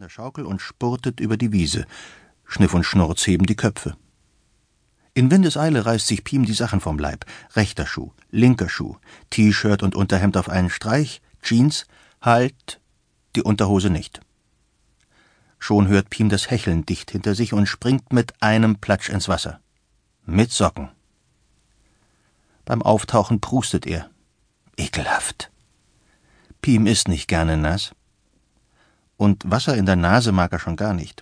von der Schaukel und spurtet über die Wiese. Schniff und Schnurz heben die Köpfe. In Windeseile reißt sich Piem die Sachen vom Leib. Rechter Schuh, linker Schuh, T-Shirt und Unterhemd auf einen Streich, Jeans, halt, die Unterhose nicht. Schon hört Piem das Hecheln dicht hinter sich und springt mit einem Platsch ins Wasser. Mit Socken. Beim Auftauchen prustet er. Ekelhaft. Piem ist nicht gerne nass. Und Wasser in der Nase mag er schon gar nicht.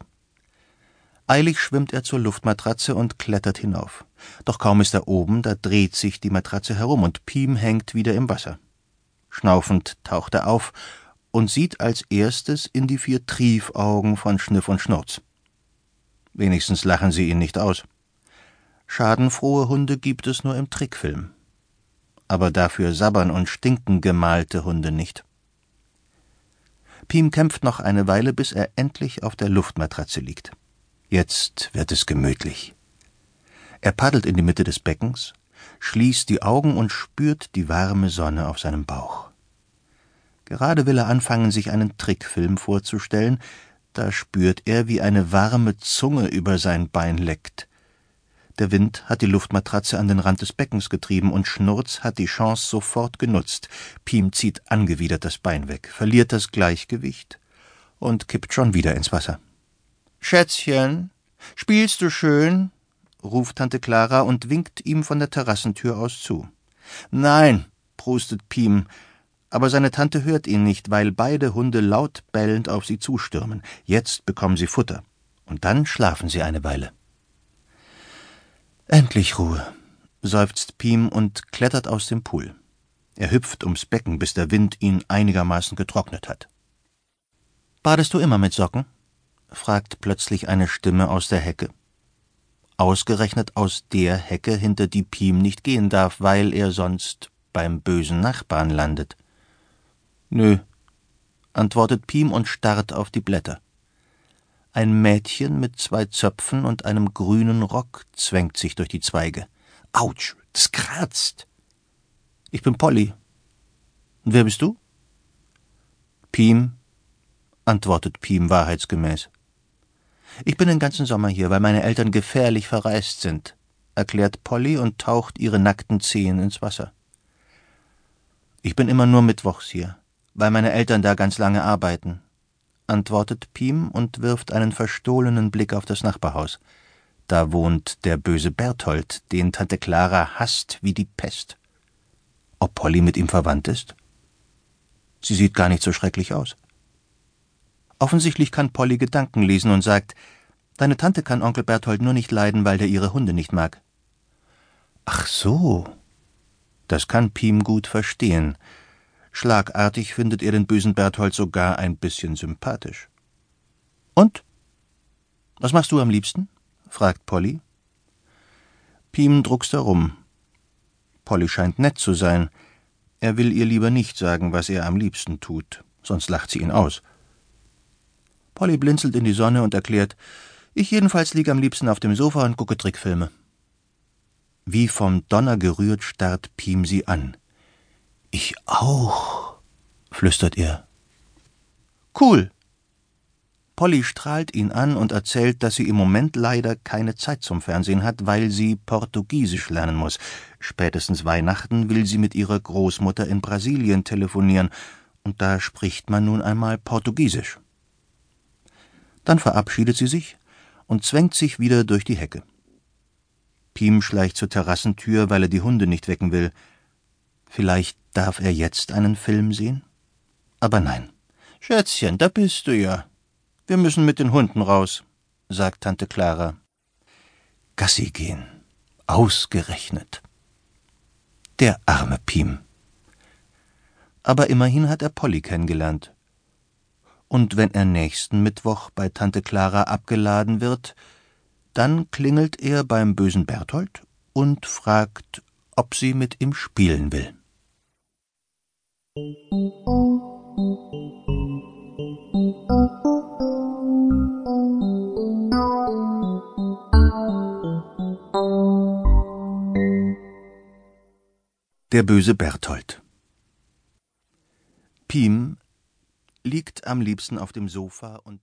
Eilig schwimmt er zur Luftmatratze und klettert hinauf. Doch kaum ist er oben, da dreht sich die Matratze herum und Piem hängt wieder im Wasser. Schnaufend taucht er auf und sieht als erstes in die vier Triefaugen von Schniff und Schnurz. Wenigstens lachen sie ihn nicht aus. Schadenfrohe Hunde gibt es nur im Trickfilm. Aber dafür sabbern und stinken gemalte Hunde nicht. Piem kämpft noch eine Weile, bis er endlich auf der Luftmatratze liegt. Jetzt wird es gemütlich. Er paddelt in die Mitte des Beckens, schließt die Augen und spürt die warme Sonne auf seinem Bauch. Gerade will er anfangen, sich einen Trickfilm vorzustellen, da spürt er, wie eine warme Zunge über sein Bein leckt. Der Wind hat die Luftmatratze an den Rand des Beckens getrieben und Schnurz hat die Chance sofort genutzt. Piem zieht angewidert das Bein weg, verliert das Gleichgewicht und kippt schon wieder ins Wasser. Schätzchen, spielst du schön? ruft Tante Clara und winkt ihm von der Terrassentür aus zu. Nein, prustet Piem, aber seine Tante hört ihn nicht, weil beide Hunde laut bellend auf sie zustürmen. Jetzt bekommen sie Futter. Und dann schlafen sie eine Weile. Endlich Ruhe, seufzt Piem und klettert aus dem Pool. Er hüpft ums Becken, bis der Wind ihn einigermaßen getrocknet hat. Badest du immer mit Socken? fragt plötzlich eine Stimme aus der Hecke. Ausgerechnet aus der Hecke, hinter die Piem nicht gehen darf, weil er sonst beim bösen Nachbarn landet. Nö, antwortet Piem und starrt auf die Blätter. Ein Mädchen mit zwei Zöpfen und einem grünen Rock zwängt sich durch die Zweige. Autsch, das kratzt. Ich bin Polly. Und wer bist du? Piem, antwortet Piem wahrheitsgemäß. Ich bin den ganzen Sommer hier, weil meine Eltern gefährlich verreist sind, erklärt Polly und taucht ihre nackten Zehen ins Wasser. Ich bin immer nur mittwochs hier, weil meine Eltern da ganz lange arbeiten, antwortet Piem und wirft einen verstohlenen Blick auf das Nachbarhaus. Da wohnt der böse Berthold, den Tante Clara hasst wie die Pest. Ob Polly mit ihm verwandt ist? Sie sieht gar nicht so schrecklich aus. Offensichtlich kann Polly Gedanken lesen und sagt, Deine Tante kann Onkel Berthold nur nicht leiden, weil der ihre Hunde nicht mag. Ach so. Das kann Piem gut verstehen. Schlagartig findet er den bösen Berthold sogar ein bisschen sympathisch. Und? Was machst du am liebsten? fragt Polly. Piem druckst herum. Polly scheint nett zu sein. Er will ihr lieber nicht sagen, was er am liebsten tut, sonst lacht sie ihn aus. Polly blinzelt in die Sonne und erklärt, ich jedenfalls liege am liebsten auf dem Sofa und gucke Trickfilme. Wie vom Donner gerührt starrt Piem sie an. Ich auch, flüstert er. Cool. Polly strahlt ihn an und erzählt, dass sie im Moment leider keine Zeit zum Fernsehen hat, weil sie Portugiesisch lernen muss. Spätestens Weihnachten will sie mit ihrer Großmutter in Brasilien telefonieren, und da spricht man nun einmal Portugiesisch. Dann verabschiedet sie sich und zwängt sich wieder durch die Hecke. Piem schleicht zur Terrassentür, weil er die Hunde nicht wecken will. Vielleicht darf er jetzt einen Film sehen? Aber nein. Schätzchen, da bist du ja. Wir müssen mit den Hunden raus, sagt Tante Clara. Gassi gehen. Ausgerechnet. Der arme Piem. Aber immerhin hat er Polly kennengelernt. Und wenn er nächsten Mittwoch bei Tante Clara abgeladen wird, dann klingelt er beim bösen Berthold und fragt, ob sie mit ihm spielen will. Der böse Berthold. Piem liegt am liebsten auf dem Sofa und